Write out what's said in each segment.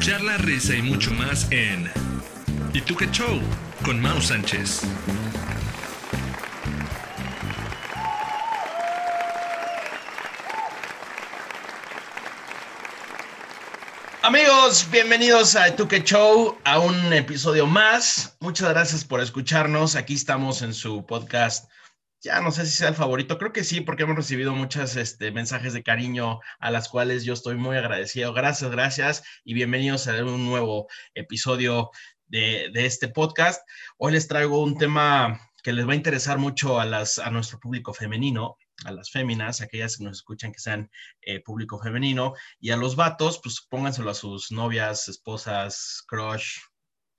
charla, risa y mucho más en ¿Y tú qué show? con Mau Sánchez. Amigos, bienvenidos a Tuque Show, a un episodio más. Muchas gracias por escucharnos. Aquí estamos en su podcast. Ya no sé si sea el favorito, creo que sí, porque hemos recibido muchos este, mensajes de cariño a las cuales yo estoy muy agradecido. Gracias, gracias y bienvenidos a un nuevo episodio de, de este podcast. Hoy les traigo un tema que les va a interesar mucho a, las, a nuestro público femenino a las féminas, aquellas que nos escuchan que sean eh, público femenino, y a los vatos, pues pónganselo a sus novias, esposas, crush,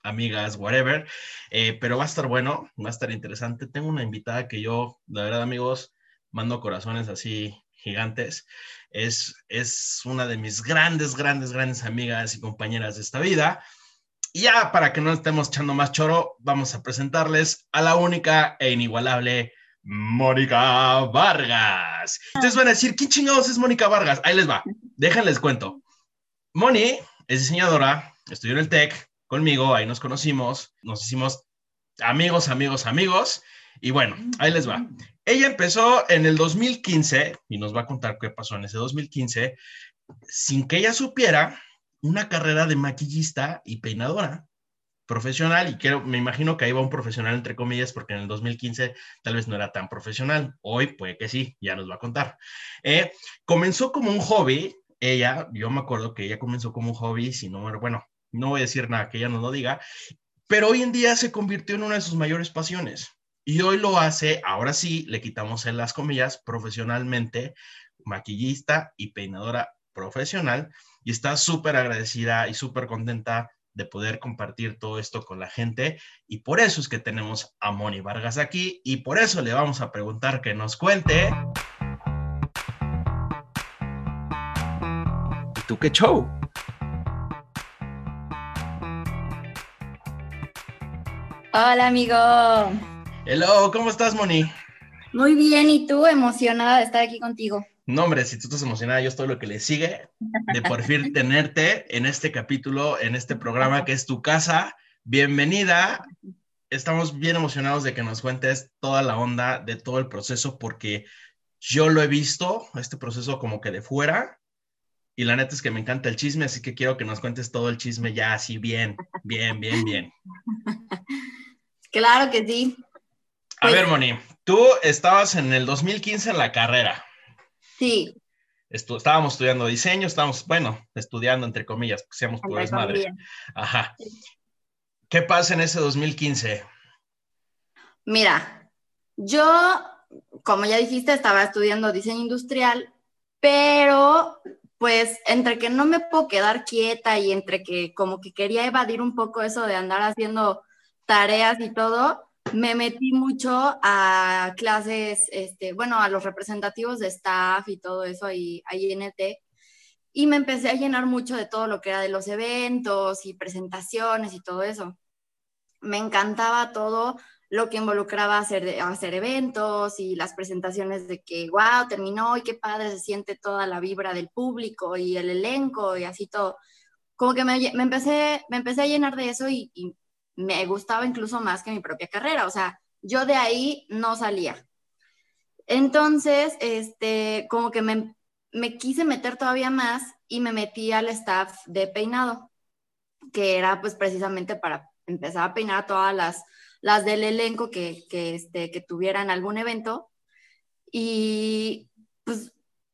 amigas, whatever, eh, pero va a estar bueno, va a estar interesante. Tengo una invitada que yo, la verdad amigos, mando corazones así gigantes. Es, es una de mis grandes, grandes, grandes amigas y compañeras de esta vida. Y ya para que no estemos echando más choro, vamos a presentarles a la única e inigualable Mónica Vargas. Ustedes van a decir, ¿quién chingados es Mónica Vargas? Ahí les va, déjenles cuento. Moni es diseñadora, estudió en el TEC conmigo, ahí nos conocimos, nos hicimos amigos, amigos, amigos. Y bueno, ahí les va. Ella empezó en el 2015 y nos va a contar qué pasó en ese 2015 sin que ella supiera una carrera de maquillista y peinadora profesional y quiero, me imagino que ahí va un profesional entre comillas porque en el 2015 tal vez no era tan profesional. Hoy puede que sí, ya nos va a contar. Eh, comenzó como un hobby, ella, yo me acuerdo que ella comenzó como un hobby, si no, bueno, no voy a decir nada que ella no lo diga, pero hoy en día se convirtió en una de sus mayores pasiones. Y hoy lo hace, ahora sí, le quitamos en las comillas, profesionalmente, maquillista y peinadora profesional, y está súper agradecida y súper contenta de poder compartir todo esto con la gente y por eso es que tenemos a Moni Vargas aquí y por eso le vamos a preguntar que nos cuente. ¿Y tú qué show? Hola amigo. Hello, ¿cómo estás Moni? Muy bien, ¿y tú? Emocionada de estar aquí contigo. No, hombre, si tú estás emocionada, yo estoy lo que le sigue de por fin tenerte en este capítulo, en este programa que es tu casa. Bienvenida. Estamos bien emocionados de que nos cuentes toda la onda de todo el proceso porque yo lo he visto, este proceso como que de fuera, y la neta es que me encanta el chisme, así que quiero que nos cuentes todo el chisme ya así bien, bien, bien, bien. Claro que sí. A ver, Moni, tú estabas en el 2015 en la carrera. Sí. estábamos estudiando diseño, estábamos, bueno, estudiando entre comillas, porque seamos puras madres. Ajá. ¿Qué pasa en ese 2015? Mira, yo, como ya dijiste, estaba estudiando diseño industrial, pero pues entre que no me puedo quedar quieta y entre que como que quería evadir un poco eso de andar haciendo tareas y todo, me metí mucho a clases, este, bueno, a los representativos de staff y todo eso ahí, ahí en el TEC. Y me empecé a llenar mucho de todo lo que era de los eventos y presentaciones y todo eso. Me encantaba todo lo que involucraba hacer, hacer eventos y las presentaciones de que, wow, terminó y qué padre se siente toda la vibra del público y el elenco y así todo. Como que me, me empecé, me empecé a llenar de eso y me gustaba incluso más que mi propia carrera, o sea, yo de ahí no salía. Entonces, este, como que me, me quise meter todavía más y me metí al staff de peinado, que era pues precisamente para empezar a peinar a todas las, las del elenco que, que, este, que tuvieran algún evento. Y pues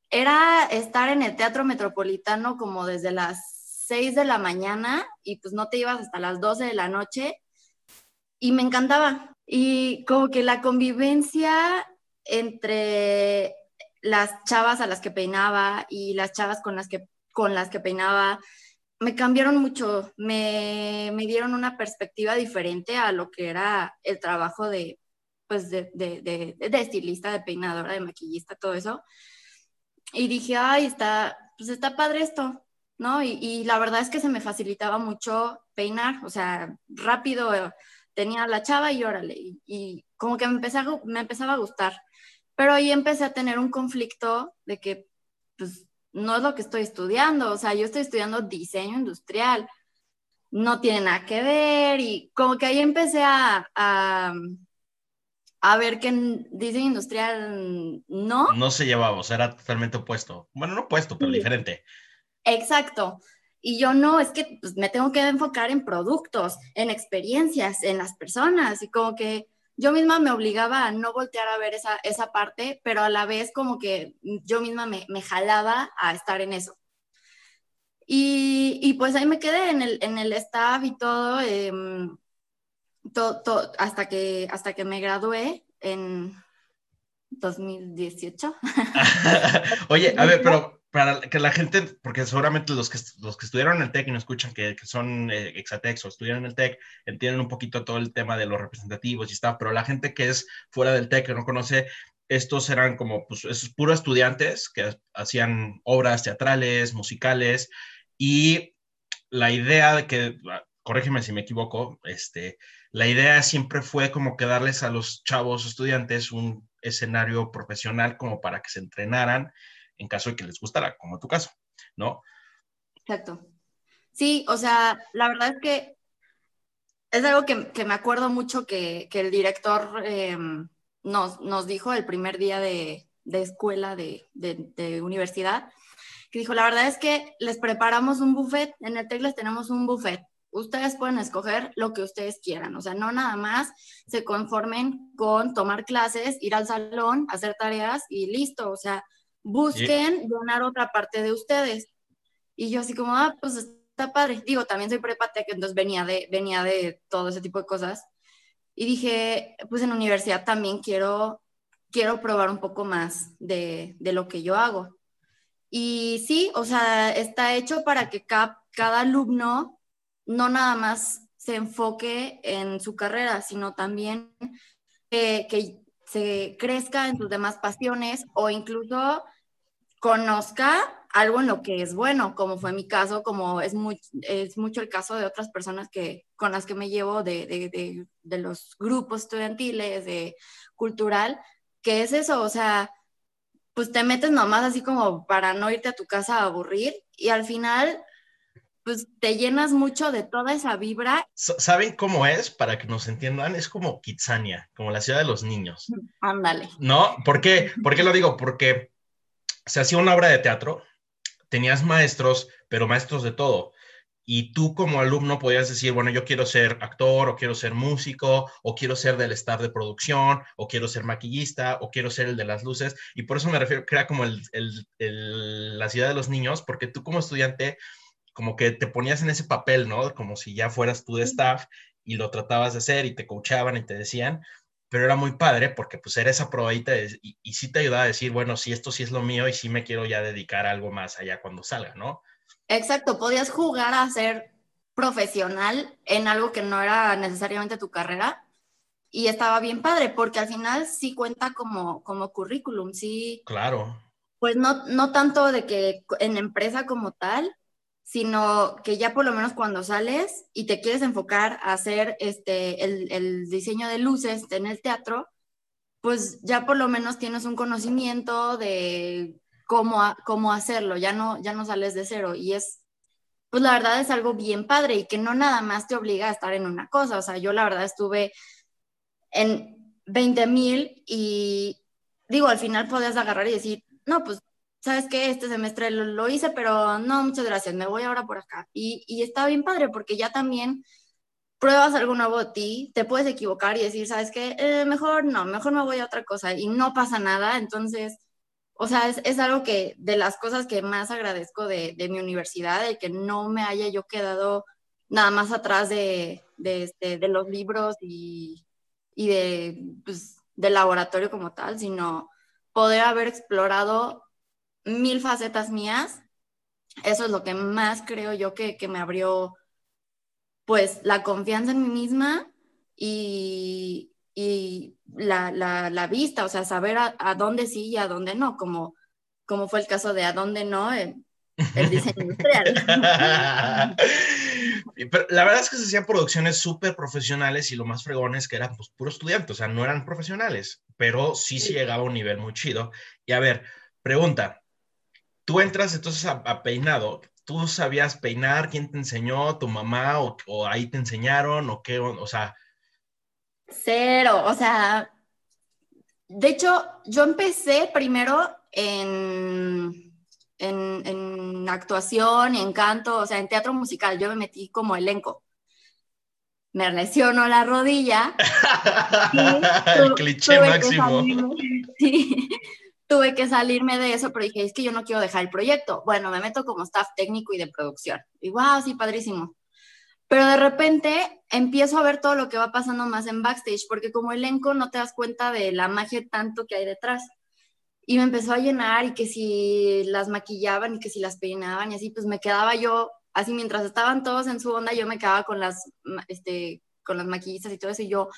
era estar en el Teatro Metropolitano como desde las 6 de la mañana y pues no te ibas hasta las 12 de la noche y me encantaba. Y como que la convivencia entre las chavas a las que peinaba y las chavas con las que, con las que peinaba me cambiaron mucho, me, me dieron una perspectiva diferente a lo que era el trabajo de, pues de, de, de, de, estilista, de peinadora, de maquillista, todo eso. Y dije, ay, está, pues está padre esto. ¿No? Y, la verdad es que se me facilitaba mucho peinar, o sea, rápido eh, tenía la chava y órale, y, como que me, empezaba, me empezaba a gustar. Pero ahí empecé a tener un conflicto de que, pues, no es lo que estoy estudiando, o sea, yo estoy estudiando diseño industrial, no tiene nada que ver y como que ahí empecé a, a, a ver que en diseño industrial no. No se llevaba, o sea, era totalmente opuesto. Bueno, no opuesto, pero Sí. diferente. Exacto. Y yo no, es que pues, me tengo que enfocar en productos, en experiencias, en las personas y como que yo misma me obligaba a no voltear a ver esa, esa parte, pero a la vez como que yo misma me, jalaba a estar en eso. Y, y pues ahí me quedé en el, en el staff y todo, em, hasta, que, hasta que me gradué en 2018. Oye, a ver, pero para que la gente, porque seguramente los que, los que estudiaron en el TEC y no escuchan que, que son eh, Exatex o estudiaron en el TEC, entienden un poquito todo el tema de los representativos y está, pero la gente que es fuera del TEC, que no conoce, estos eran como, pues, esos puros estudiantes que hacían obras teatrales, musicales, y la idea de que, ah, corrígeme si me equivoco, este, la idea siempre fue como que darles a los chavos estudiantes un escenario profesional como para que se entrenaran en caso de que les gustara, como tu caso, ¿no? Exacto. Sí, o sea, la verdad es que es algo que, me acuerdo mucho que, que el director eh, nos, nos dijo el primer día de, de escuela, de, de, de universidad, que dijo, la verdad es que les preparamos un buffet, en el TEC les tenemos un buffet, ustedes pueden escoger lo que ustedes quieran, o sea, no nada más se conformen con tomar clases, ir al salón, hacer tareas y listo, o sea, busquen donar otra parte de ustedes. Y yo así como, ah, pues está padre. Digo, también soy prepa tech, entonces venía de, venía de todo ese tipo de cosas. Y dije, pues en universidad también quiero, quiero probar un poco más de, de lo que yo hago. Y sí, o sea, está hecho para que cada, cada alumno no nada más se enfoque en su carrera, sino también que se crezca en sus demás pasiones o incluso conozca algo en lo que es bueno, como fue mi caso, como es, muy, es mucho el caso de otras personas que, con las que me llevo de, de, de, de los grupos estudiantiles, de cultural, que es eso, o sea, pues te metes nomás así como para no irte a tu casa a aburrir y al final pues te llenas mucho de toda esa vibra. ¿Saben cómo es? Para que nos entiendan, es como Kitsania, como la ciudad de los niños. Ándale. ¿No? ¿Por qué? ¿Por qué lo digo? Porque se hacía una obra de teatro, tenías maestros, pero maestros de todo. Y tú como alumno podías decir, bueno, yo quiero ser actor, o quiero ser músico, o quiero ser del staff de producción, o quiero ser maquillista, o quiero ser el de las luces. Y por eso me refiero que era como el, el, el, la ciudad de los niños, porque tú como estudiante como que te ponías en ese papel, ¿no? Como si ya fueras tú de staff y lo tratabas de hacer y te coachaban y te decían, pero era muy padre porque pues era esa probadita de, y, y, sí te ayudaba a decir, bueno, si esto sí es lo mío y sí me quiero ya dedicar a algo más allá cuando salga, ¿no? Exacto, podías jugar a ser profesional en algo que no era necesariamente tu carrera y estaba bien padre porque al final sí cuenta como, como currículum, sí. Claro. Pues no, no tanto de que en empresa como tal, sino que ya por lo menos cuando sales y te quieres enfocar a hacer este, el, el, diseño de luces en el teatro, pues ya por lo menos tienes un conocimiento de cómo, cómo hacerlo, ya no, ya no sales de cero. Y es, pues la verdad es algo bien padre y que no nada más te obliga a estar en una cosa, o sea, yo la verdad estuve en 20 mil y digo, al final podías agarrar y decir, no, pues sabes que este semestre lo, lo, hice, pero no, muchas gracias, me voy ahora por acá. Y, y, está bien padre porque ya también pruebas algo nuevo de ti, te puedes equivocar y decir, sabes que eh, mejor no, mejor me voy a otra cosa y no pasa nada. Entonces, o sea, es, es algo que de las cosas que más agradezco de, de, mi universidad, de que no me haya yo quedado nada más atrás de, de, este, de los libros y, y de, pues, del laboratorio como tal, sino poder haber explorado mil facetas mías. Eso es lo que más creo yo que, que me abrió, pues, la confianza en mí misma y, y la, la, la, vista, o sea, saber a, a, dónde sí y a dónde no, como, como fue el caso de a dónde no, el, el diseño industrial. Pero la verdad es que se hacían producciones súper profesionales y lo más fregón es que eran pues puro estudiante, o sea, no eran profesionales, pero sí se sí llegaba a un nivel muy chido. Y a ver, pregunta, tú entras entonces a, a, Peinado ¿Tú sabías peinar? ¿Quién te enseñó? ¿Tu mamá? ¿O, o ahí te enseñaron? ¿O qué? O sea... Cero, o sea, de hecho, yo empecé primero en, en, actuación, en canto, o sea, en teatro musical. Yo me metí como elenco. Me lesionó la rodilla. El cliché máximo. sí, tuve que salirme de eso, pero dije, es que yo no quiero dejar el proyecto. Bueno, me meto como staff técnico y de producción. Y wow, sí, padrísimo. Pero de repente empiezo a ver todo lo que va pasando más en backstage, porque como elenco no te das cuenta de la magia tanto que hay detrás. Y me empezó a llenar y que si las maquillaban y que si las peinaban y así, pues me quedaba yo, así mientras estaban todos en su onda, yo me quedaba con las, este, con las maquillistas y todo eso, y yo,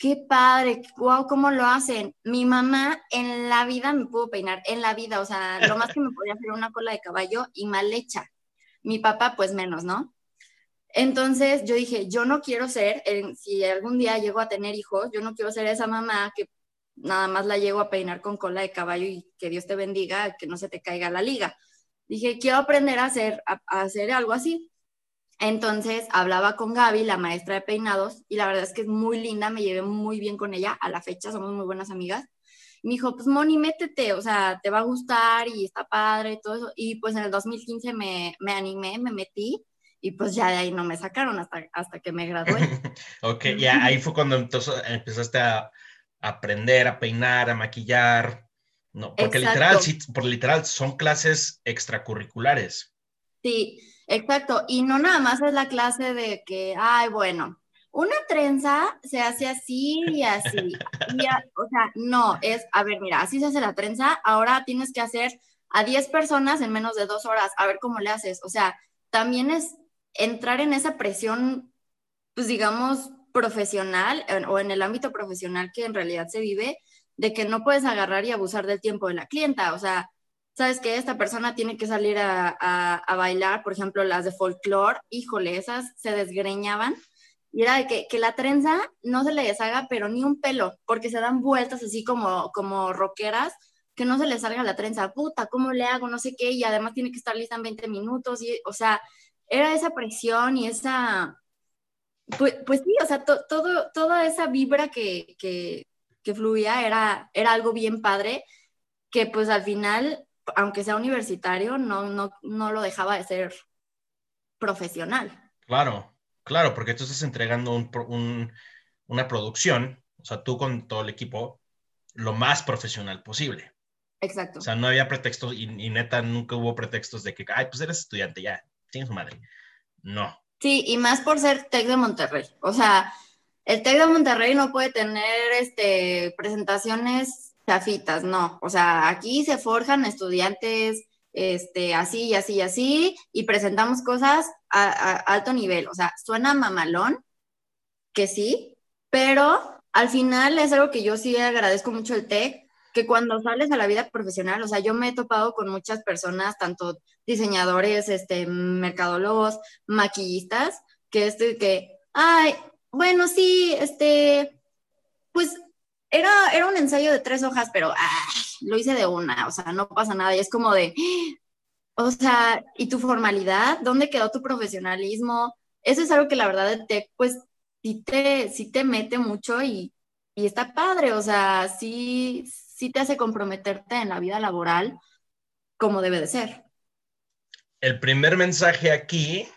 qué padre, wow, cómo lo hacen. Mi mamá en la vida me pudo peinar, en la vida, o sea, lo más que me podía hacer una cola de caballo y mal hecha. Mi papá, pues menos, ¿no? Entonces yo dije, yo no quiero ser, si algún día llego a tener hijos, yo no quiero ser esa mamá que nada más la llego a peinar con cola de caballo y que Dios te bendiga, que no se te caiga la liga. Dije, quiero aprender a hacer, a, hacer algo así. Entonces hablaba con Gaby, la maestra de peinados, y la verdad es que es muy linda, me llevé muy bien con ella, a la fecha somos muy buenas amigas. Me dijo, pues Moni, métete, o sea, te va a gustar y está padre y todo eso. Y pues en el 2015 me, me animé, me metí y pues ya de ahí no me sacaron hasta, hasta que me gradué. ok, ya ahí fue cuando entonces empezaste a aprender a peinar, a maquillar, no, porque literal, sí, por literal son clases extracurriculares. Sí, exacto, y no nada más es la clase de que, ay, bueno, una trenza se hace así y así, o sea, no, es, a ver, mira, así se hace la trenza, ahora tienes que hacer a 10 personas en menos de dos horas, a ver cómo le haces, o sea, también es entrar en esa presión, pues digamos, profesional o en el ámbito profesional que en realidad se vive, de que no puedes agarrar y abusar del tiempo de la clienta. O sea, sabes que esta persona tiene que salir a, a, bailar, por ejemplo, las de folclore, híjole, esas se desgreñaban. Y era de que, que, la trenza no se le deshaga, pero ni un pelo, porque se dan vueltas así como, como rockeras, que no se le salga la trenza, puta, ¿cómo le hago? No sé qué, y además tiene que estar lista en 20 minutos, y, o sea, era esa presión y esa, pues, pues sí, o sea, todo, toda esa vibra que, que, que, fluía era, era algo bien padre, que pues al final, aunque sea universitario, no, no, no lo dejaba de ser profesional. Claro, claro, porque tú estás entregando un, un, una producción, o sea, tú con todo el equipo, lo más profesional posible. Exacto. O sea, no había pretextos y, y, neta nunca hubo pretextos de que, ay, pues eres estudiante ya, tiene su madre. No. Sí, y más por ser TEC de Monterrey. O sea, el TEC de Monterrey no puede tener este, presentaciones no. O sea, aquí se forjan estudiantes este, así y así y así, y presentamos cosas a, alto nivel. O sea, suena mamalón, que sí, pero al final es algo que yo sí agradezco mucho el TEC, que cuando sales a la vida profesional, o sea, yo me he topado con muchas personas, tanto diseñadores, este, mercadólogos, maquillistas, que este, que, ay, bueno, sí, este, pues era, era un ensayo de tres hojas, pero ah, lo hice de una, o sea, no pasa nada, y es como de, o sea, ¿y tu formalidad? ¿Dónde quedó tu profesionalismo? Eso es algo que la verdad de tech, pues, sí te, sí te mete mucho y, y está padre, o sea, sí, sí te hace comprometerte en la vida laboral como debe de ser. El primer mensaje aquí,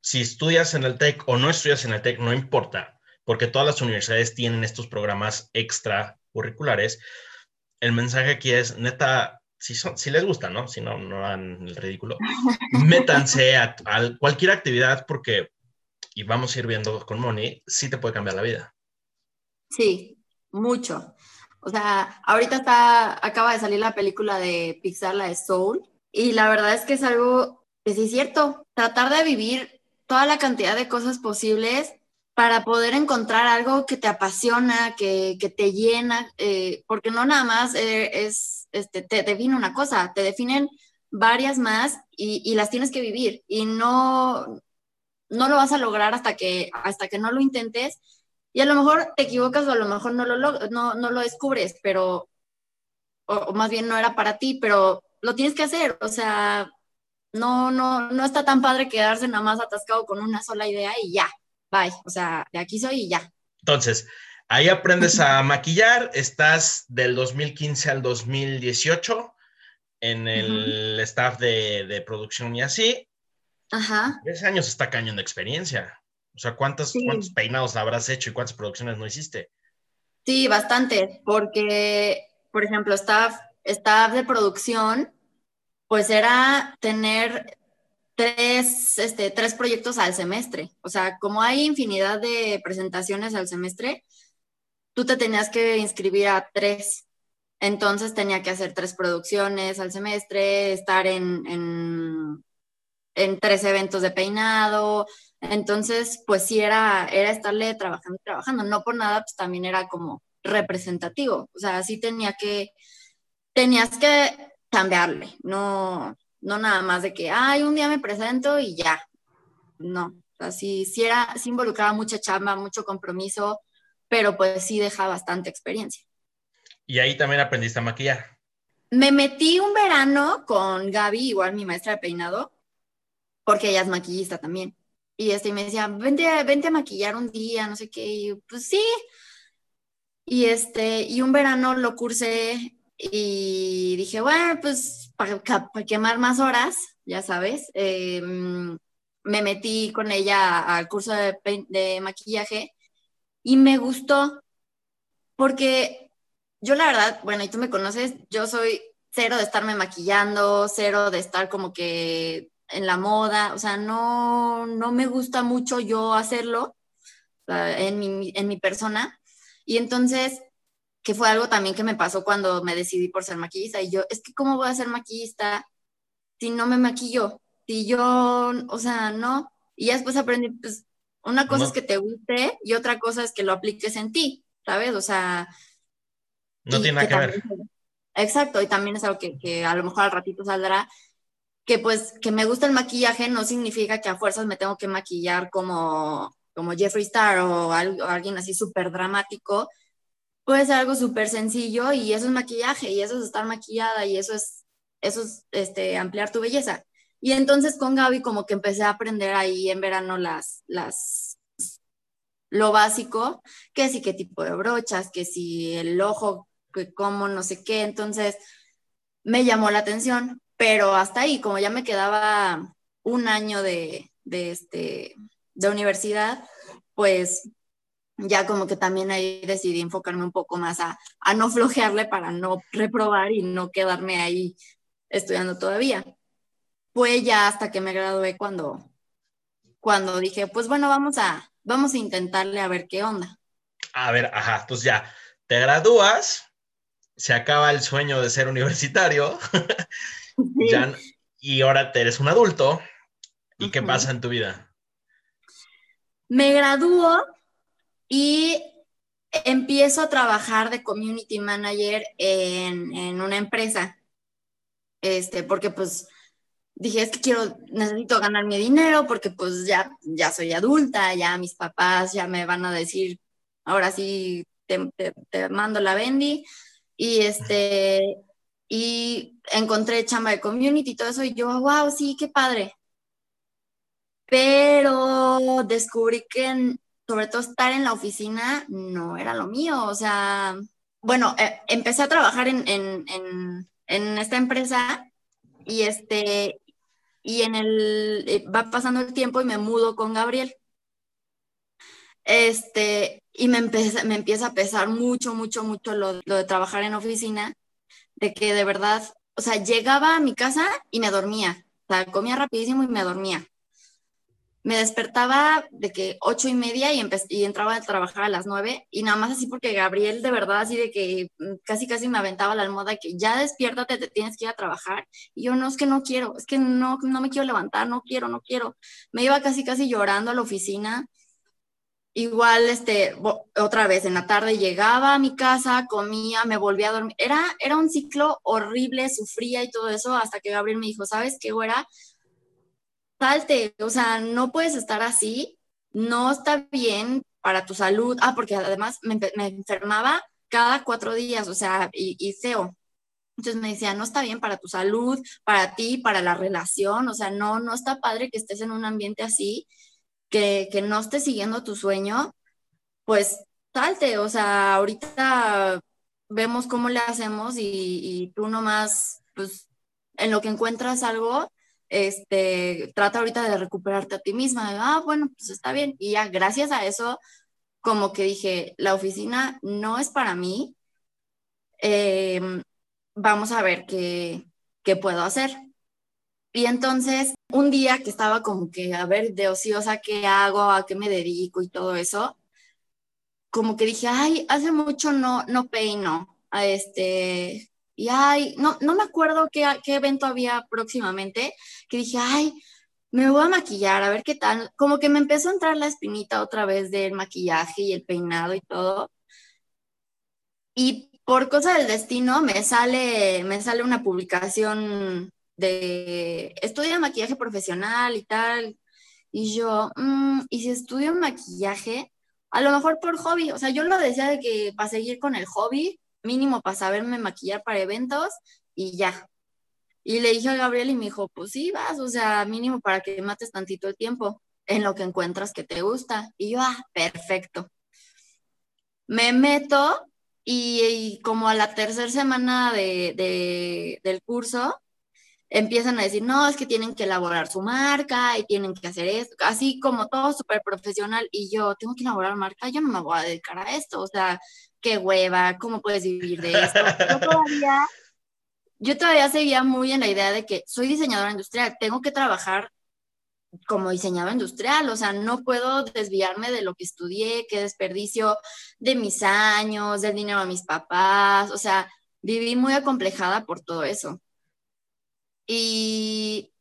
si estudias en el TEC o no estudias en el TEC, no importa, porque todas las universidades tienen estos programas extracurriculares. El mensaje aquí es, neta, si, son, si les gusta, ¿no? Si no, no hagan el ridículo. Métanse a, a, cualquier actividad porque, y vamos a ir viendo con Moni, sí te puede cambiar la vida. Sí, mucho. O sea, ahorita está, acaba de salir la película de Pixar, la de Soul, y la verdad es que es algo que sí es cierto, tratar de vivir toda la cantidad de cosas posibles para poder encontrar algo que te apasiona, que, que te llena, eh, porque no nada más eh, es, este, te define una cosa, te definen varias más y, y, las tienes que vivir y no, no lo vas a lograr hasta que, hasta que no lo intentes y a lo mejor te equivocas o a lo mejor no lo, no, no lo descubres, pero, o, más bien no era para ti, pero lo tienes que hacer, o sea, no, no, no está tan padre quedarse nada más atascado con una sola idea y ya, bye. O sea, de aquí soy y ya. Entonces, ahí aprendes a maquillar, estás del 2015 al 2018 en el staff de, producción y así. Ajá. Ese años está cañón de experiencia. O sea, ¿cuántos, ¿cuántos peinados habrás hecho y cuántas producciones no hiciste? Sí, bastante, porque, por ejemplo, staff, staff de producción, pues era tener tres, este, tres proyectos al semestre. O sea, como hay infinidad de presentaciones al semestre, tú te tenías que inscribir a tres. Entonces tenía que hacer tres producciones al semestre, estar en, en, en tres eventos de peinado. Entonces, pues sí era, era estarle trabajando, trabajando. No por nada, pues también era como representativo. O sea, sí tenía que, tenías que cambiarle, no, no nada más de que, ay, un día me presento y ya. No, así sí, era, sí involucraba mucha chamba, mucho compromiso, pero pues sí deja bastante experiencia. Y ahí también aprendiste a maquillar. Me metí un verano con Gaby, igual mi maestra de peinado, porque ella es maquillista también. Y este, me decía, vente, vente a maquillar un día, no sé qué. Y pues sí. Y este, y un verano lo cursé y dije, bueno, pues para, quemar más horas, ya sabes, em, me metí con ella al curso de, de maquillaje y me gustó porque yo la verdad, bueno, y tú me conoces, yo soy cero de estarme maquillando, cero de estar como que en la moda, o sea, no, no me gusta mucho yo hacerlo en mi, en mi persona. Y entonces, que fue algo también que me pasó cuando me decidí por ser maquillista. Y yo, es que, ¿cómo voy a ser maquillista si no me maquillo? Si yo, o sea, no. Y ya después aprendí, pues, una cosa es que te guste y otra cosa es que lo apliques en ti, ¿sabes? O sea, no tiene nada que, ver. Exacto, y también es algo que, a lo mejor al ratito saldrá, que pues que me gusta el maquillaje no significa que a fuerzas me tengo que maquillar como, como Jeffree Star o, alguien así súper dramático. Puede ser algo súper sencillo y eso es maquillaje y eso es estar maquillada y eso es, eso es este, ampliar tu belleza. Y entonces con Gaby como que empecé a aprender ahí en verano las, las, lo básico, que si qué tipo de brochas, que si el ojo que cómo, no sé qué. Entonces, me llamó la atención, pero hasta ahí, como ya me quedaba un año de, de, este, de universidad, pues ya como que también ahí decidí enfocarme un poco más a, a no flojearle para no reprobar y no quedarme ahí estudiando todavía. Fue ya hasta que me gradué cuando, cuando dije, pues bueno, vamos a, vamos a intentarle a ver qué onda. A ver, ajá, pues ya, te gradúas, se acaba el sueño de ser universitario y ahora eres un adulto. ¿Y qué pasa en tu vida? Me gradúo y empiezo a trabajar de community manager en, en, una empresa. Este, porque pues dije, es que quiero, necesito ganar mi dinero porque pues ya, ya soy adulta, ya mis papás ya me van a decir, ahora sí te, mando la Bendy y este, y encontré chamba de community y todo eso, y yo, wow, sí, qué padre. Pero descubrí que, sobre todo, estar en la oficina no era lo mío. O sea, bueno, eh, empecé a trabajar en, en, en, esta empresa y este, y en el, eh, va pasando el tiempo y me mudo con Gabriel. Este, y me, empieza, me empieza a pesar mucho, mucho, mucho lo, de trabajar en oficina, de que de verdad, o sea, llegaba a mi casa y me dormía, o sea, comía rapidísimo y me dormía. Me despertaba de que ocho y media y, entraba a trabajar a las nueve y nada más así porque Gabriel de verdad así de que mm, casi casi me aventaba la almohada que ya despiértate, te tienes que ir a trabajar. Y yo no, es que no quiero, es que no, no me quiero levantar, no quiero, no quiero. Me iba casi casi llorando a la oficina Igual, este, otra vez en la tarde llegaba a mi casa, comía, me volvía a dormir. Era, era un ciclo horrible, sufría y todo eso, hasta que Gabriel me dijo, ¿sabes qué, güera? Salte, o sea, no puedes estar así, no está bien para tu salud. Ah, porque además me, enfermaba cada cuatro días, o sea, y, y. Entonces me decía, no está bien para tu salud, para ti, para la relación, o sea, no, no está padre que estés en un ambiente así, que, que no estés siguiendo tu sueño, pues salte, o sea, ahorita vemos cómo le hacemos y, y tú nomás, pues, en lo que encuentras algo, este, trata ahorita de recuperarte a ti misma, ah, bueno, pues está bien. Y ya, gracias a eso, como que dije, la oficina no es para mí, em, vamos a ver qué, qué puedo hacer. Y entonces, un día que estaba como que, a ver, de ociosa, ¿qué hago? ¿A qué me dedico? Y todo eso, como que dije, ay, hace mucho no, no peino. A este, y ay, no, no me acuerdo qué, qué evento había próximamente, que dije, ay, me voy a maquillar, a ver qué tal. Como que me empezó a entrar la espinita otra vez del maquillaje y el peinado y todo. Y por cosa del destino me sale, me sale una publicación de estudia maquillaje profesional y tal. Y yo, mm, ¿y si estudio maquillaje? A lo mejor por hobby. O sea, yo lo decía de que para seguir con el hobby, mínimo para saberme maquillar para eventos y ya. Y le dije a Gabriel y me dijo, pues sí, vas, o sea, mínimo para que mates tantito el tiempo en lo que encuentras que te gusta. Y yo, ah, perfecto. Me meto y, como a la tercera semana de, del curso, empiezan a decir, no, es que tienen que elaborar su marca y tienen que hacer esto, así como todo súper profesional. Y yo, tengo que elaborar marca, yo no me voy a dedicar a esto, o sea, qué hueva, ¿cómo puedes vivir de esto? Yo todavía, yo todavía seguía muy en la idea de que soy diseñadora industrial, tengo que trabajar como diseñadora industrial, o sea, no puedo desviarme de lo que estudié, qué desperdicio de mis años, del dinero de mis papás, o sea, viví muy acomplejada por todo eso. Y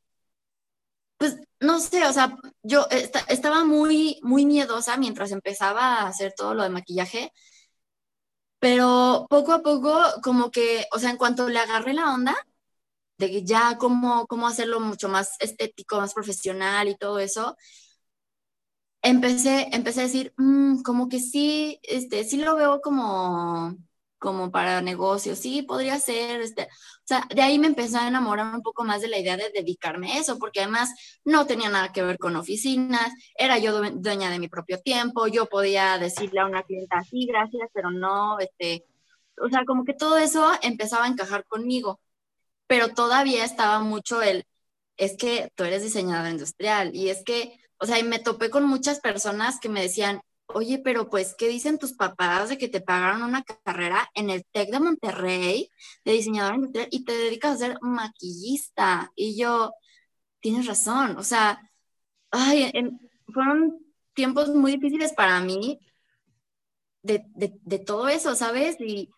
pues no sé, o sea, yo estaba muy, muy miedosa mientras empezaba a hacer todo lo de maquillaje, pero poco a poco, como que, o sea, en cuanto le agarré la onda, de que ya cómo, cómo hacerlo mucho más estético, más profesional y todo eso, empecé, empecé a decir, mm, como que sí, este, sí lo veo como, como para negocios, sí, podría ser, este, o sea, de ahí me empecé a enamorar un poco más de la idea de dedicarme a eso, porque además no tenía nada que ver con oficinas, era yo dueña de mi propio tiempo, yo podía decirle a una clienta, sí, gracias, pero no, este, o sea, como que todo eso empezaba a encajar conmigo, pero todavía estaba mucho el, es que tú eres diseñadora industrial, y es que, o sea, y me topé con muchas personas que me decían, oye, pero pues, ¿qué dicen tus papás de que te pagaron una carrera en el TEC de Monterrey de diseñador industrial y te dedicas a ser maquillista? Y yo, tienes razón, o sea, ay, fueron tiempos muy difíciles para mí de, todo eso, ¿sabes? Y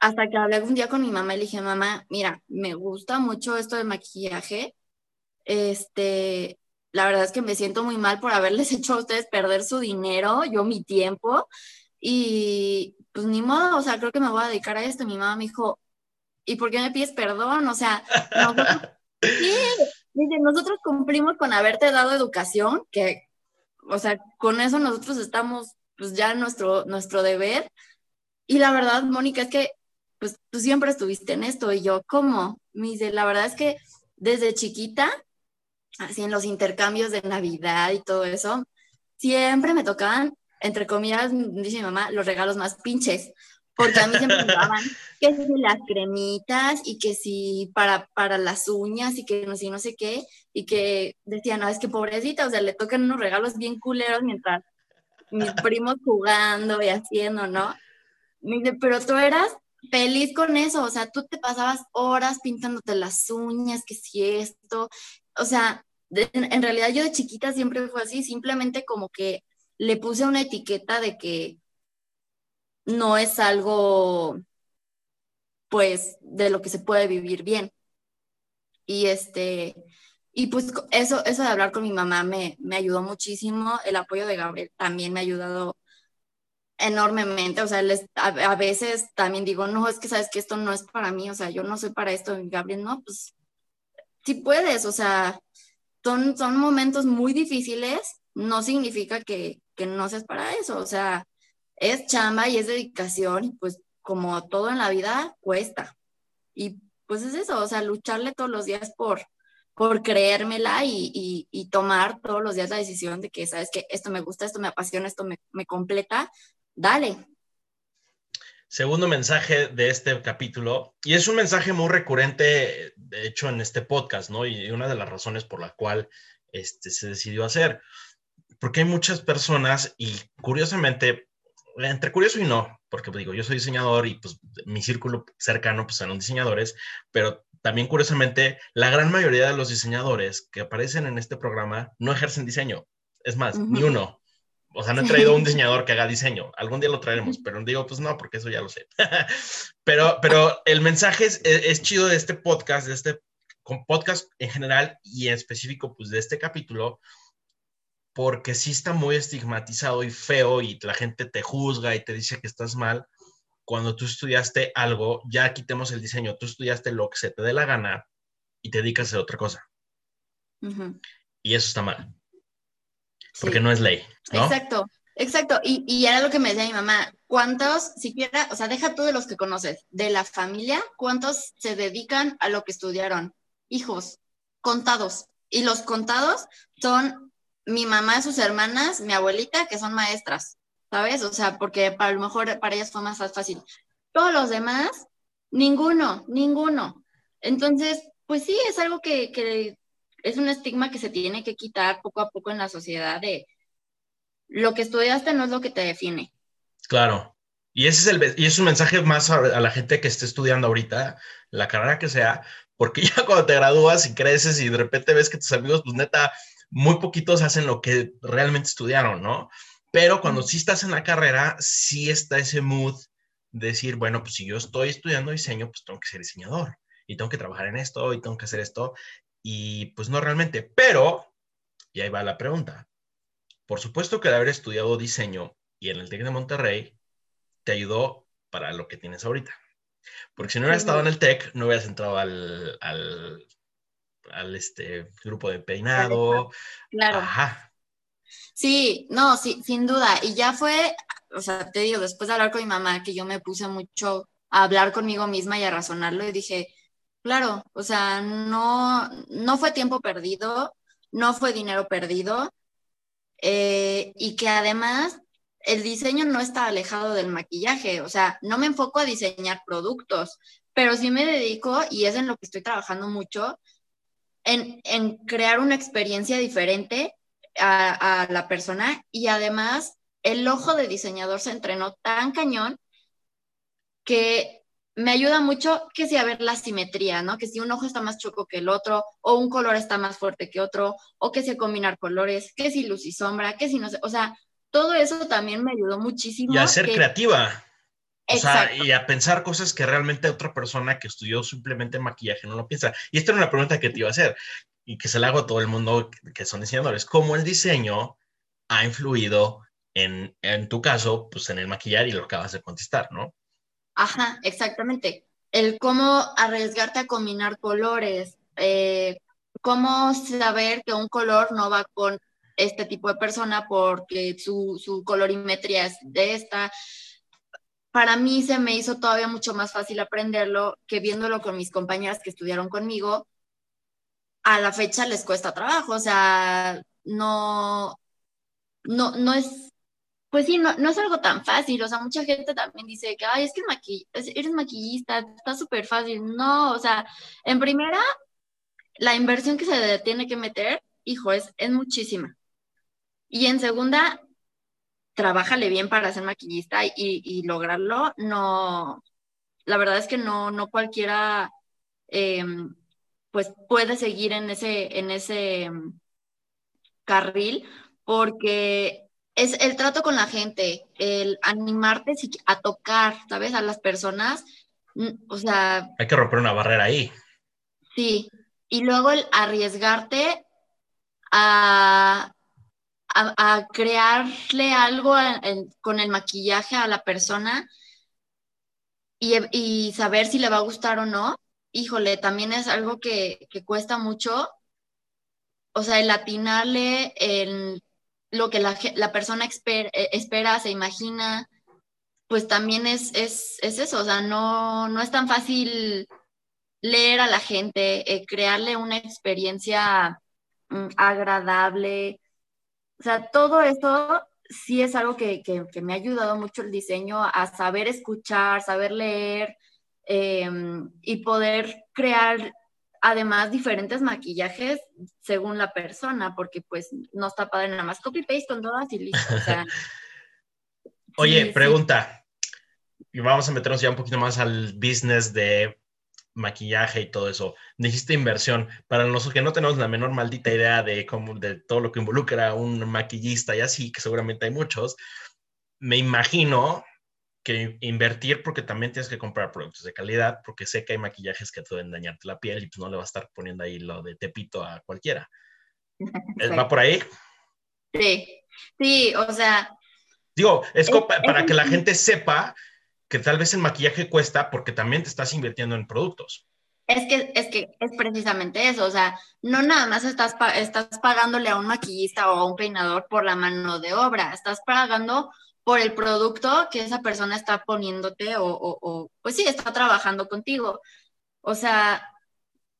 hasta que hablé un día con mi mamá y le dije, mamá, mira, me gusta mucho esto del maquillaje, este, la verdad es que me siento muy mal por haberles hecho a ustedes perder su dinero, yo mi tiempo, y pues ni modo, o sea, creo que me voy a dedicar a esto. Mi mamá me dijo, ¿y por qué me pides perdón? O sea, nosotros, sí, dice, nosotros cumplimos con haberte dado educación, que, o sea, con eso nosotros estamos, pues ya nuestro, nuestro deber. Y la verdad, Mónica, es que, pues tú siempre estuviste en esto. Y yo, ¿cómo? Me dice, la verdad es que desde chiquita así en los intercambios de Navidad y todo eso, siempre me tocaban, entre comillas, dice mi mamá, los regalos más pinches, porque a mí siempre me daban que si las cremitas y que si para, para las uñas y que no sé, no sé qué, y que decían, no, es que pobrecita, o sea, le tocan unos regalos bien culeros mientras mis primos jugando y haciendo, ¿no? Me dice, pero tú eras feliz con eso, o sea, tú te pasabas horas pintándote las uñas, que si esto, o sea, en, realidad yo de chiquita siempre fue así, simplemente como que le puse una etiqueta de que no es algo, pues, de lo que se puede vivir bien. Y este, y pues eso, eso de hablar con mi mamá me, me ayudó muchísimo, el apoyo de Gabriel también me ha ayudado enormemente, o sea, a, veces también digo, no, es que sabes que esto no es para mí, o sea, yo no soy para esto, Gabriel, no, pues si puedes, o sea, son, son momentos muy difíciles, no significa que, que no seas para eso, o sea, es chamba y es dedicación, y pues como todo en la vida, cuesta. Y pues es eso, o sea, lucharle todos los días por, por creérmela y, y, tomar todos los días la decisión de que, sabes que esto me gusta, esto me apasiona, esto me, me completa, dale, segundo mensaje de este capítulo, y es un mensaje muy recurrente, de hecho, en este podcast, ¿no? Y una de las razones por la cual este, se decidió hacer, porque hay muchas personas y curiosamente, entre curioso y no, porque pues, digo, yo soy diseñador y pues mi círculo cercano pues son diseñadores, pero también curiosamente, la gran mayoría de los diseñadores que aparecen en este programa no ejercen diseño. Es más, ni uno. O sea, no he traído un diseñador que haga diseño. Algún día lo traeremos, pero digo, pues no, porque eso ya lo sé. pero, pero el mensaje es, es, chido de este podcast, de este podcast en general y en específico, pues de este capítulo, porque sí está muy estigmatizado y feo y la gente te juzga y te dice que estás mal. Cuando tú estudiaste algo, ya quitemos el diseño, tú estudiaste lo que se te dé la gana y te dedicas a otra cosa. Y eso está mal porque no es ley. ¿no? Exacto, exacto. Y, y, era lo que me decía mi mamá, ¿cuántos, siquiera, o sea, deja tú de los que conoces, de la familia, cuántos se dedican a lo que estudiaron? Hijos, contados. Y los contados son mi mamá, sus hermanas, mi abuelita, que son maestras, ¿sabes? O sea, porque a lo mejor para ellas fue más fácil. Todos los demás, ninguno, ninguno. Entonces, pues sí, es algo que, que es un estigma que se tiene que quitar poco a poco en la sociedad de lo que estudiaste no es lo que te define. Claro. Y ese es, el, y es un mensaje más a, la gente que esté estudiando ahorita, la carrera que sea, porque ya cuando te gradúas y creces y de repente ves que tus amigos, pues neta, muy poquitos hacen lo que realmente estudiaron, ¿no? Pero cuando sí estás en la carrera, sí está ese mood de decir, bueno, pues si yo estoy estudiando diseño, pues tengo que ser diseñador y tengo que trabajar en esto y tengo que hacer esto. Y pues no realmente, pero, y ahí va la pregunta, por supuesto que el haber estudiado diseño y en el TEC de Monterrey te ayudó para lo que tienes ahorita. Porque si no hubieras estado en el TEC, no hubieras entrado al, al, al este grupo de peinado. Claro. Ajá. Sí, no, sí, sin duda. Y ya fue, o sea, te digo, después de hablar con mi mamá, que yo me puse mucho a hablar conmigo misma y a razonarlo y dije, Claro, o sea, no, no fue tiempo perdido, no fue dinero perdido, eh, y que además el diseño no está alejado del maquillaje, o sea, no me enfoco a diseñar productos, pero sí me dedico, y es en lo que estoy trabajando mucho, en, en crear una experiencia diferente a, a la persona y además el ojo de diseñador se entrenó tan cañón que me ayuda mucho que si a ver la simetría, ¿no? Que si un ojo está más choco que el otro, o un color está más fuerte que otro, o que si combinar colores, que si luz y sombra, que si no sé, o sea, todo eso también me ayudó muchísimo. Y a ser creativa. O sea, y a pensar cosas que realmente otra persona que estudió simplemente maquillaje no lo piensa. Y esta era una pregunta que te iba a hacer y que se la hago a todo el mundo que son diseñadores. ¿Cómo el diseño ha influido en, en tu caso, pues en el maquillar y lo acabas de contestar, ¿no? Ajá, exactamente. El cómo arriesgarte a combinar colores, eh, cómo saber que un color no va con este tipo de persona porque su, su colorimetría es de esta. Para mí se me hizo todavía mucho más fácil aprenderlo que viéndolo con mis compañeras que estudiaron conmigo. A la fecha les cuesta trabajo, o sea, no, no, no es pues sí, no, no, es algo tan fácil, o sea, mucha gente también dice que, ay, es que eres maquillista, está súper fácil. No, o sea, en primera, la inversión que se tiene que meter, hijo, es, es muchísima. Y en segunda, trabájale bien para ser maquillista y, lograrlo. No, la verdad es que no, no cualquiera, em, pues puede seguir en ese, en ese em, carril, porque es el trato con la gente, el animarte a tocar, ¿sabes? A las personas. O sea. Hay que romper una barrera ahí. Sí. Y luego el arriesgarte a, a, crearle algo con el maquillaje a la persona y, y, saber si le va a gustar o no. Híjole, también es algo que, que cuesta mucho. O sea, el atinarle, el lo que la, la persona eh, espera, se imagina, pues también es, es, es, eso, o sea, no, no es tan fácil leer a la gente, eh, crearle una experiencia mm, agradable. O sea, todo eso sí es algo que, me ha ayudado mucho el diseño a saber escuchar, saber leer em, y poder crear además diferentes maquillajes según la persona, porque pues no está padre nada más copy-paste con todas y listo. Oye, pregunta. Y vamos a meternos ya un poquito más al business de maquillaje y todo eso. Dijiste inversión. Para nosotros que no tenemos la menor maldita idea de cómo, de todo lo que involucra un maquillista y así, que seguramente hay muchos, me imagino que invertir porque también tienes que comprar productos de calidad, porque sé que hay maquillajes que pueden dañarte la piel y pues no le va a estar poniendo ahí lo de tepito a cualquiera. ¿Va por ahí? Sí, sí, o sea. Digo, es, para que la gente sepa que tal vez el maquillaje cuesta porque también te estás invirtiendo en productos. Es que, es que es precisamente eso, o sea, no nada más estás, estás pagándole a un maquillista o a un peinador por la mano de obra, estás pagando por el producto que esa persona está poniéndote o, o, pues sí, está trabajando contigo. O sea,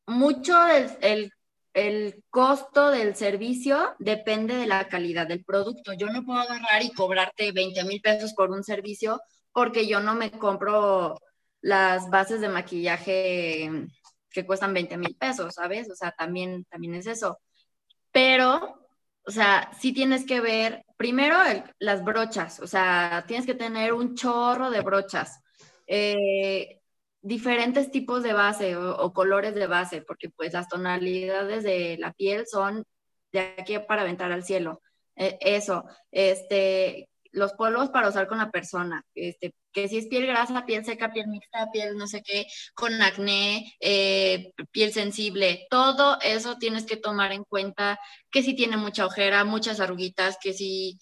mucho el, el, costo del servicio depende de la calidad del producto. Yo no puedo agarrar y cobrarte 20 mil pesos por un servicio porque yo no me compro las bases de maquillaje que cuestan 20 mil pesos, ¿sabes? O sea, también, también es eso. Pero, o sea, sí tienes que ver, primero, las brochas, o sea, tienes que tener un chorro de brochas, eh, diferentes tipos de base o, colores de base, porque pues las tonalidades de la piel son de aquí para aventar al cielo. Eh, eso, este, los polvos para usar con la persona, este, que si es piel grasa, piel seca, piel mixta, piel no sé qué, con acné, eh, piel sensible, todo eso tienes que tomar en cuenta, que si tiene mucha ojera, muchas arruguitas, que si,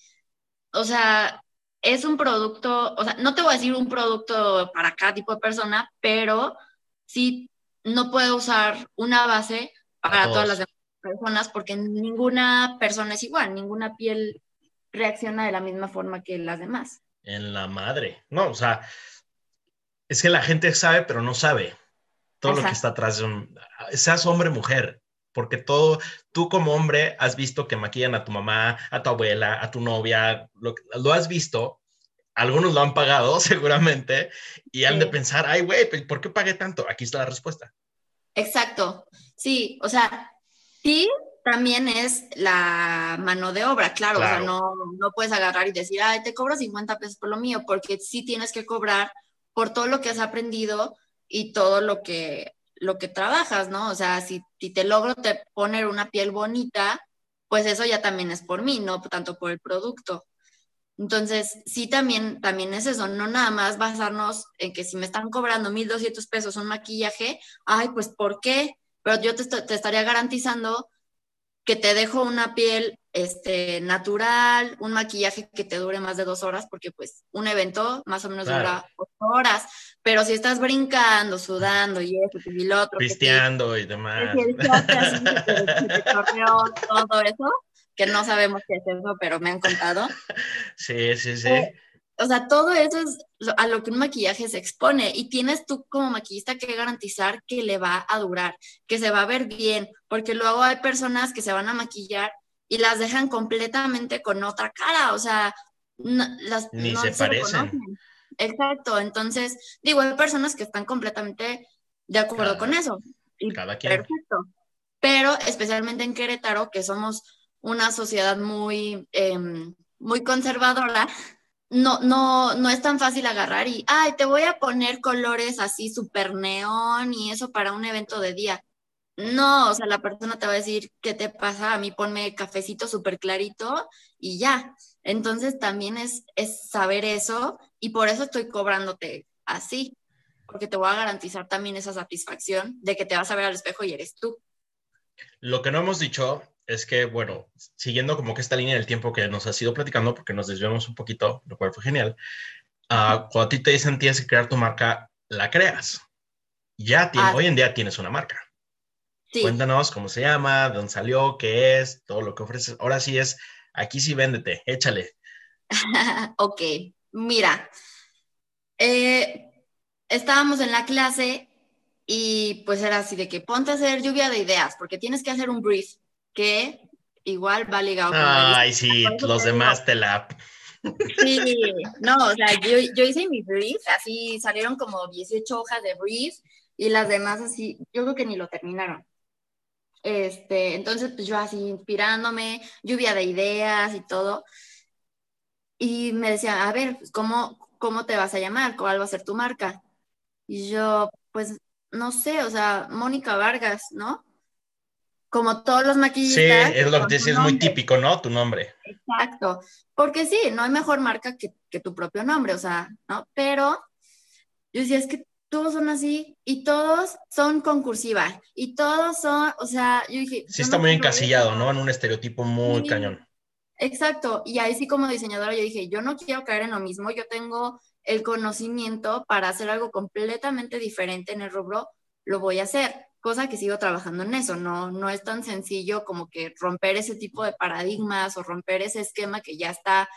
o sea, es un producto, o sea, no te voy a decir un producto para cada tipo de persona, pero sí no puedo usar una base para todas las personas porque ninguna persona es igual, ninguna piel reacciona de la misma forma que las demás. En la madre. No, o sea, es que la gente sabe, pero no sabe todo lo que está atrás de un, seas hombre mujer, porque todo, tú como hombre has visto que maquillan a tu mamá, a tu abuela, a tu novia, lo, lo has visto, algunos lo han pagado seguramente y han de pensar, ay, güey, ¿por qué pagué tanto? Aquí está la respuesta. Exacto, sí, o sea, sí, también es la mano de obra, claro, o sea, no, no puedes agarrar y decir, ay, te cobro 50 pesos por lo mío, porque sí tienes que cobrar por todo lo que has aprendido y todo lo que, lo que trabajas, ¿no? O sea, si, te logro te poner una piel bonita, pues eso ya también es por mí, no tanto por el producto. Entonces, sí, también, también es eso, no nada más basarnos en que si me están cobrando 1.200 pesos un maquillaje, ay, pues ¿por qué? Pero yo te, te estaría garantizando que te dejo una piel este, natural, un maquillaje que te dure más de dos horas, porque pues un evento más o menos dura ocho horas, pero si estás brincando, sudando y eso, y lo otro. Pisteando y demás. todo eso, que no sabemos qué es eso, pero me han contado. Sí, sí, sí. Eh, o sea, todo eso es a lo que un maquillaje se expone y tienes tú como maquillista que garantizar que le va a durar, que se va a ver bien, porque luego hay personas que se van a maquillar y las dejan completamente con otra cara, o sea, las ni se, parecen. Exacto, entonces, digo, hay personas que están completamente de acuerdo con eso. Y cada quien. Perfecto. Pero especialmente en Querétaro, que somos una sociedad muy, em, muy conservadora, no, no, no es tan fácil agarrar y, ay, te voy a poner colores así súper neón y eso para un evento de día. No, o sea, la persona te va a decir, ¿qué te pasa? A mí ponme cafecito súper clarito y ya. Entonces también es, es saber eso y por eso estoy cobrándote así, porque te voy a garantizar también esa satisfacción de que te vas a ver al espejo y eres tú. Lo que no hemos dicho es que, bueno, siguiendo como que esta línea del tiempo que nos has ido platicando, porque nos desviamos un poquito, lo cual fue genial, uh, cuando a ti te dicen tienes que crear tu marca, la creas. Ya tiene, ah. hoy en día tienes una marca. Cuéntanos cómo se llama, de dónde salió, qué es, todo lo que ofreces. Ahora sí es, aquí sí véndete, échale. ok, mira, eh, estábamos en la clase Y pues era así de que ponte a hacer lluvia de ideas, porque tienes que hacer un brief, que igual va ligado con Ay, sí, los demás te la... Sí, no, o sea, yo, yo hice mi brief, así salieron como 18 hojas de brief y las demás así, yo creo que ni lo terminaron. Este, entonces, pues yo así inspirándome, lluvia de ideas y todo. Y me decía, a ver, pues, ¿cómo, ¿cómo te vas a llamar? ¿Cuál va a ser tu marca? Y yo, pues, no sé, o sea, Mónica Vargas, ¿no? Como todos los maquillistas. Sí, es lo que es muy típico, ¿no? Tu nombre. Exacto. Porque sí, no hay mejor marca que, que tu propio nombre, o sea, ¿no? Pero yo decía, es que todos son así y todos son concursiva y todos son, o sea, yo dije... Sí está muy encasillado, ¿no? En un estereotipo muy cañón. Exacto, y ahí sí como diseñadora yo dije, yo no quiero caer en lo mismo, yo tengo el conocimiento para hacer algo completamente diferente en el rubro, lo voy a hacer, cosa que sigo trabajando en eso, no, no es tan sencillo como que romper ese tipo de paradigmas o romper ese esquema que ya está,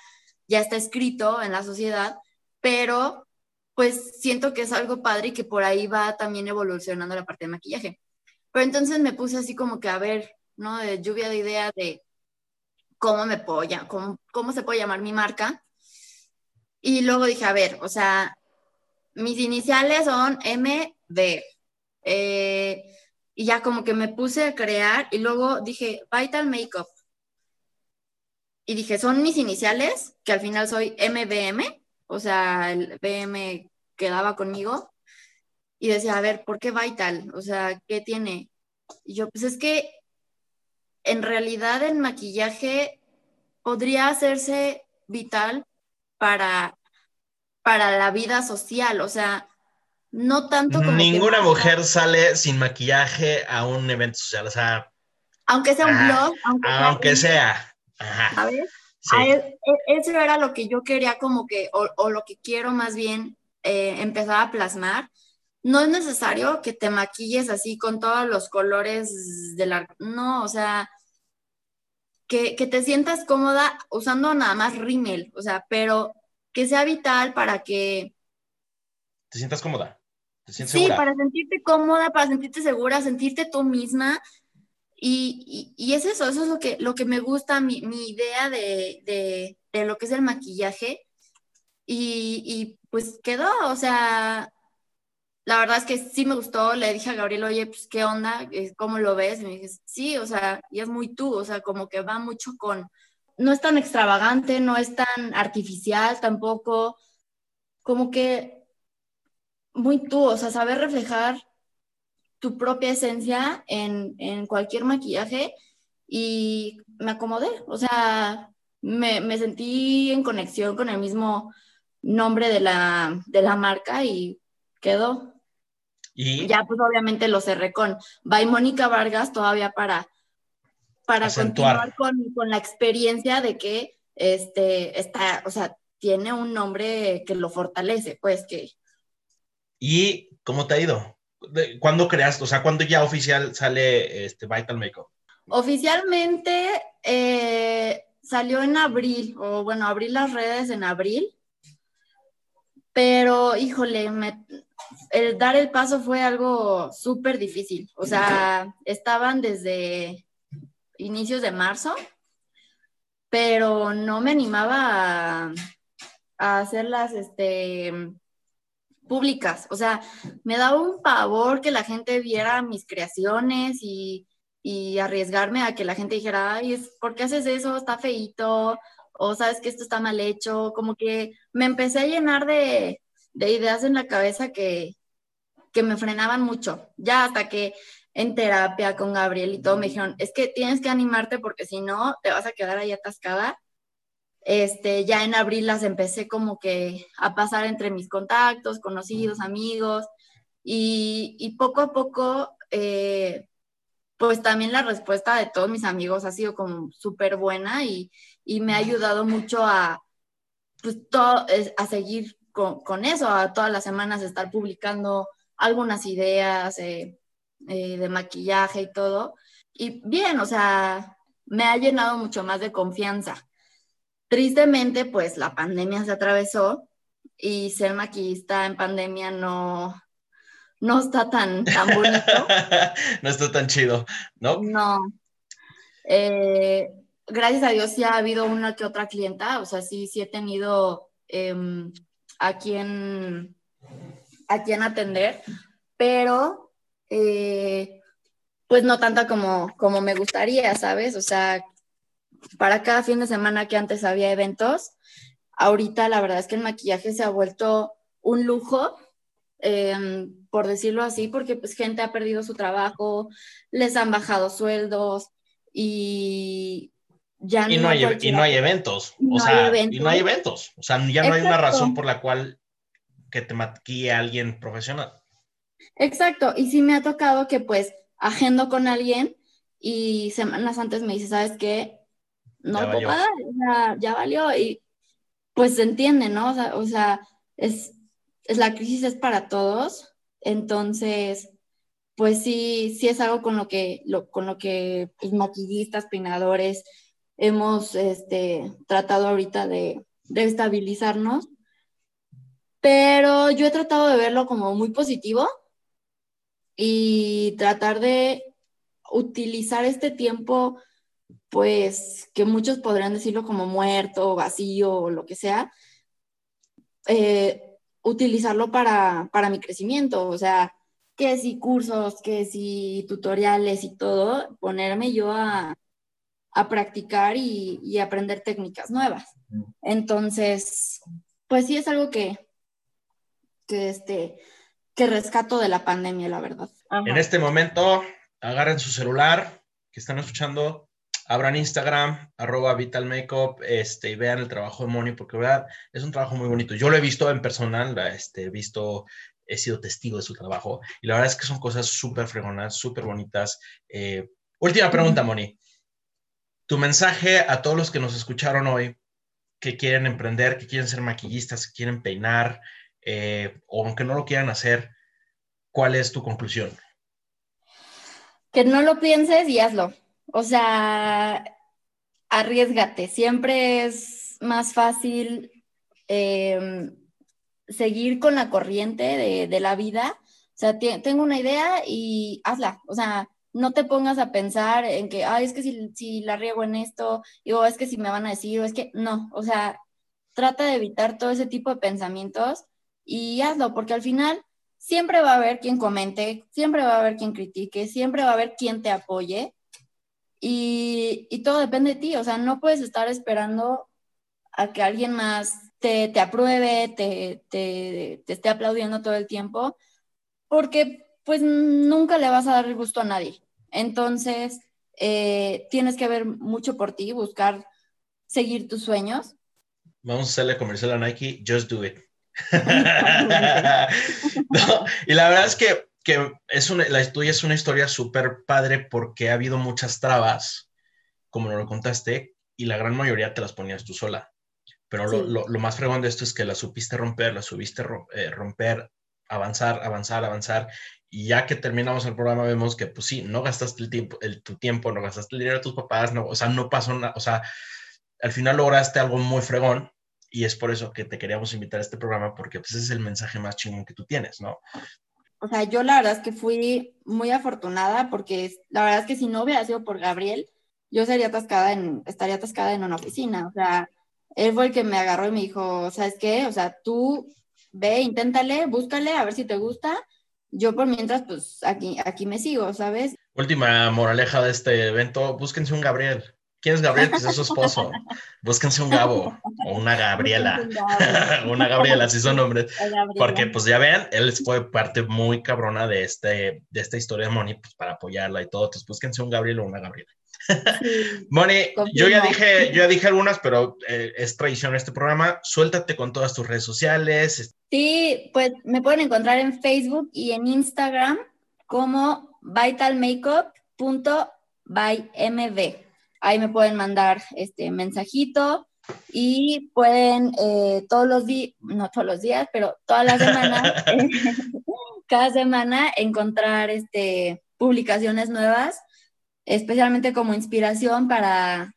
ya está escrito en la sociedad, pero pues siento que es algo padre y que por ahí va también evolucionando la parte de maquillaje. Pero entonces me puse así como que a ver, ¿no? De lluvia de ideas de cómo me puedo, cómo, cómo se puede llamar mi marca. Y luego dije, a ver, o sea, mis iniciales son MD. Eh, y ya como que me puse a crear y luego dije, Vital Makeup. Y dije, son mis iniciales, que al final soy MBM, o sea, el BM quedaba conmigo y decía, a ver, ¿por qué Vital? O sea, ¿qué tiene? Y yo, pues es que en realidad el maquillaje podría hacerse vital para, para la vida social, o sea, no tanto como... Ninguna mujer sale sin maquillaje a un evento social, o sea... Aunque sea un blog, aunque, sea... E, e, eso era lo que yo quería como que, o, lo que quiero más bien eh, empezar a plasmar. No es necesario que te maquilles así con todos los colores de la... No, o sea, que, que te sientas cómoda usando nada más rímel, o sea, pero que sea vital para que... Te sientas cómoda. Sí, para sentirte cómoda, para sentirte segura, sentirte tú misma. Y, y, es eso, eso es lo que, lo que me gusta, mi, mi idea de, de, de, lo que es el maquillaje. Y, y, pues quedó, o sea, la verdad es que sí me gustó, le dije a Gabriel, oye, pues qué onda, eh, ¿cómo lo ves? Y me dije, sí, o sea, y es muy tú, o sea, como que va mucho con, no es tan extravagante, no es tan artificial tampoco, como que muy tú, o sea, saber reflejar tu propia esencia en, en cualquier maquillaje y me acomodé, o sea, me, me, sentí en conexión con el mismo nombre de la, de la marca y quedó. Y ya pues obviamente lo cerré con By Mónica Vargas todavía para, para continuar con, con, la experiencia de que este, está, o sea, tiene un nombre que lo fortalece, pues que... ¿Y cómo te ha ido? ¿Cuándo creaste? O sea, ¿cuándo ya oficial sale este Vital Makeup? Oficialmente eh, salió en abril, o bueno, abrí las redes en abril, pero híjole, el dar el paso fue algo súper difícil. O sea, estaban desde inicios de marzo, pero no me animaba a, a hacerlas, este, públicas. O sea, me daba un pavor que la gente viera mis creaciones y, arriesgarme a que la gente dijera, ay, ¿por qué haces eso? Está feito. O sabes que esto está mal hecho. Como que me empecé a llenar de, ideas en la cabeza que, que me frenaban mucho. Ya hasta que en terapia con Gabriel y todo me dijeron, es que tienes que animarte porque si no, te vas a quedar ahí atascada este, ya en abril las empecé como que a pasar entre mis contactos, conocidos, amigos, y, poco a poco, eh, pues también la respuesta de todos mis amigos ha sido como súper buena y, me ha ayudado mucho a, pues, a seguir con, eso, a todas las semanas estar publicando algunas ideas eh, eh, de maquillaje y todo. Y bien, o sea, me ha llenado mucho más de confianza. Tristemente, pues la pandemia se atravesó y ser maquillista en pandemia no, no está tan, tan bonito. no está tan chido, ¿no? No. Eh, gracias a Dios sí ha habido una que otra clienta, o sea, sí, sí he tenido em, a, quien, a quien atender, pero eh, pues no tanta como, como me gustaría, ¿sabes? O sea, para cada fin de semana que antes había eventos, ahorita la verdad es que el maquillaje se ha vuelto un lujo, em, por decirlo así, porque pues gente ha perdido su trabajo, les han bajado sueldos y ya y no, hay, y no hay eventos, o sea, y no hay eventos, o sea, ya no hay una razón por la cual que te maquille a alguien profesional. Exacto, y sí me ha tocado que pues agendo con alguien y semanas antes me dice, ¿sabes qué? No ya puedo pagar, ya valió y pues se entiende, ¿no? O sea, o sea es, es, la crisis es para todos, entonces, pues sí, sí es algo con lo que, lo, con lo que pues, maquillistas, peinadores, hemos este, tratado ahorita de, de estabilizarnos, pero yo he tratado de verlo como muy positivo y tratar de utilizar este tiempo, pues que muchos podrían decirlo como muerto, vacío o lo que sea, eh, utilizarlo para, para mi crecimiento, o sea, que si cursos, que si tutoriales y todo, ponerme yo a, a practicar y, y, aprender técnicas nuevas. Entonces, pues sí es algo que, que, este, que rescato de la pandemia, la verdad. En este momento, agarren su celular, que están escuchando, abran Instagram, arroba Vital Makeup, este, y vean el trabajo de Moni, porque verdad es un trabajo muy bonito. Yo lo he visto en personal, este, he visto, he sido testigo de su trabajo, y la verdad es que son cosas súper fregonas, súper bonitas. Eh, última pregunta, Moni. Tu mensaje a todos los que nos escucharon hoy, que quieren emprender, que quieren ser maquillistas, que quieren peinar, eh, o aunque no lo quieran hacer, ¿cuál es tu conclusión? Que no lo pienses y hazlo. O sea, arriesgate. Siempre es más fácil em, seguir con la corriente de, la vida. O sea, tengo una idea y hazla. O sea, no te pongas a pensar en que, ay, es que si, si la riego en esto, o es que si me van a decir, o es que no. O sea, trata de evitar todo ese tipo de pensamientos y hazlo, porque al final siempre va a haber quien comente, siempre va a haber quien critique, siempre va a haber quien te apoye y, y todo depende de ti, o sea, no puedes estar esperando a que alguien más te, te apruebe, te, te, te, esté aplaudiendo todo el tiempo, porque pues nunca le vas a dar el gusto a nadie. Entonces, eh, tienes que ver mucho por ti, buscar seguir tus sueños. Vamos a hacerle comercial a Nike, just do it. y la verdad es que, es una, la tuya es una historia súper padre porque ha habido muchas trabas, como nos lo contaste, y la gran mayoría te las ponías tú sola. Pero lo, más fregón de esto es que la supiste romper, la subiste eh, romper, avanzar, avanzar, avanzar. Y ya que terminamos el programa, vemos que, pues sí, no gastaste el tiempo, el, tu tiempo, no gastaste el dinero de tus papás, no, o sea, no pasó nada, o sea, al final lograste algo muy fregón y es por eso que te queríamos invitar a este programa, porque pues, ese es el mensaje más chingón que tú tienes, ¿no? O sea, yo la verdad es que fui muy afortunada porque la verdad es que si no hubiera sido por Gabriel, yo sería atascada en, estaría atascada en una oficina. O sea, él fue el que me agarró y me dijo, ¿sabes qué? O sea, tú ve, inténtale, búscale, a ver si te gusta. Yo por mientras, pues aquí, aquí me sigo, ¿sabes? Última moraleja de este evento, búsquense un Gabriel. ¿Quién es Gabriel? Pues es su esposo. Búsquense un Gabo o una Gabriela. una Gabriela, si son nombres. Porque, pues ya vean, él fue parte muy cabrona de, este, de esta historia de Moni, pues para apoyarla y todo. Entonces, búsquense un Gabriel o una Gabriela. Moni, yo ya dije, yo ya dije algunas, pero eh, es tradición este programa. Suéltate con todas tus redes sociales. Sí, pues me pueden encontrar en Facebook y en Instagram como vitalmakeup.bymv. Ahí me pueden mandar este mensajito y pueden eh, todos los días, no todos los días, pero todas las semanas, cada semana encontrar este, publicaciones nuevas, especialmente como inspiración para,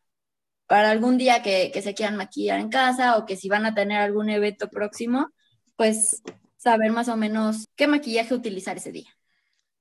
para algún día que, que se quieran maquillar en casa o que si van a tener algún evento próximo, pues saber más o menos qué maquillaje utilizar ese día.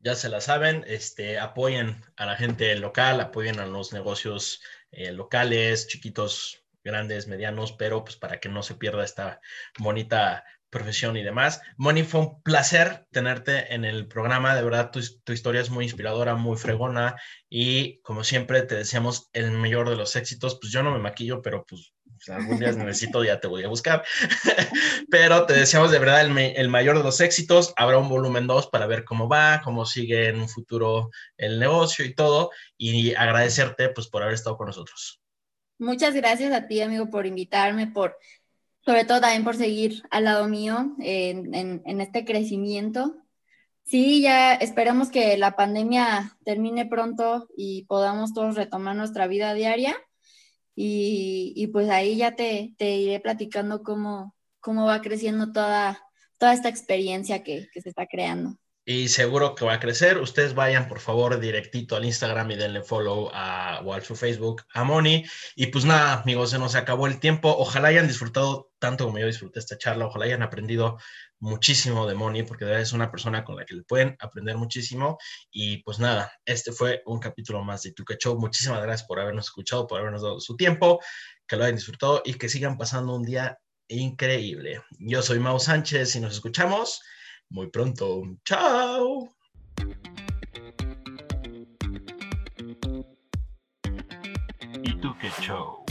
Ya se la saben, este, apoyen a la gente local, apoyen a los negocios eh, locales, chiquitos, grandes, medianos, pero pues para que no se pierda esta bonita profesión y demás. Moni, fue un placer tenerte en el programa. De verdad, tu, tu, historia es muy inspiradora, muy fregona y como siempre te deseamos el mayor de los éxitos. Pues yo no me maquillo, pero pues algún día necesito, ya te voy a buscar. pero te deseamos de verdad el, el, mayor de los éxitos. Habrá un volumen 2 para ver cómo va, cómo sigue en un futuro el negocio y todo. Y agradecerte pues por haber estado con nosotros. Muchas gracias a ti, amigo, por invitarme, por sobre todo también por seguir al lado mío en, en, en, este crecimiento. Sí, ya esperamos que la pandemia termine pronto y podamos todos retomar nuestra vida diaria. Y, y pues ahí ya te, te, iré platicando cómo, cómo va creciendo toda, toda esta experiencia que, que se está creando y seguro que va a crecer. Ustedes vayan por favor directito al Instagram y denle follow a, o a su Facebook a Moni. Y pues nada, amigos, se nos acabó el tiempo. Ojalá hayan disfrutado tanto como yo disfruté esta charla. Ojalá hayan aprendido muchísimo de Moni, porque es una persona con la que le pueden aprender muchísimo. Y pues nada, este fue un capítulo más de Tuca Show. Muchísimas gracias por habernos escuchado, por habernos dado su tiempo, que lo hayan disfrutado y que sigan pasando un día increíble. Yo soy Mau Sánchez y nos escuchamos muy pronto. Chao. ¿Y tú qué show?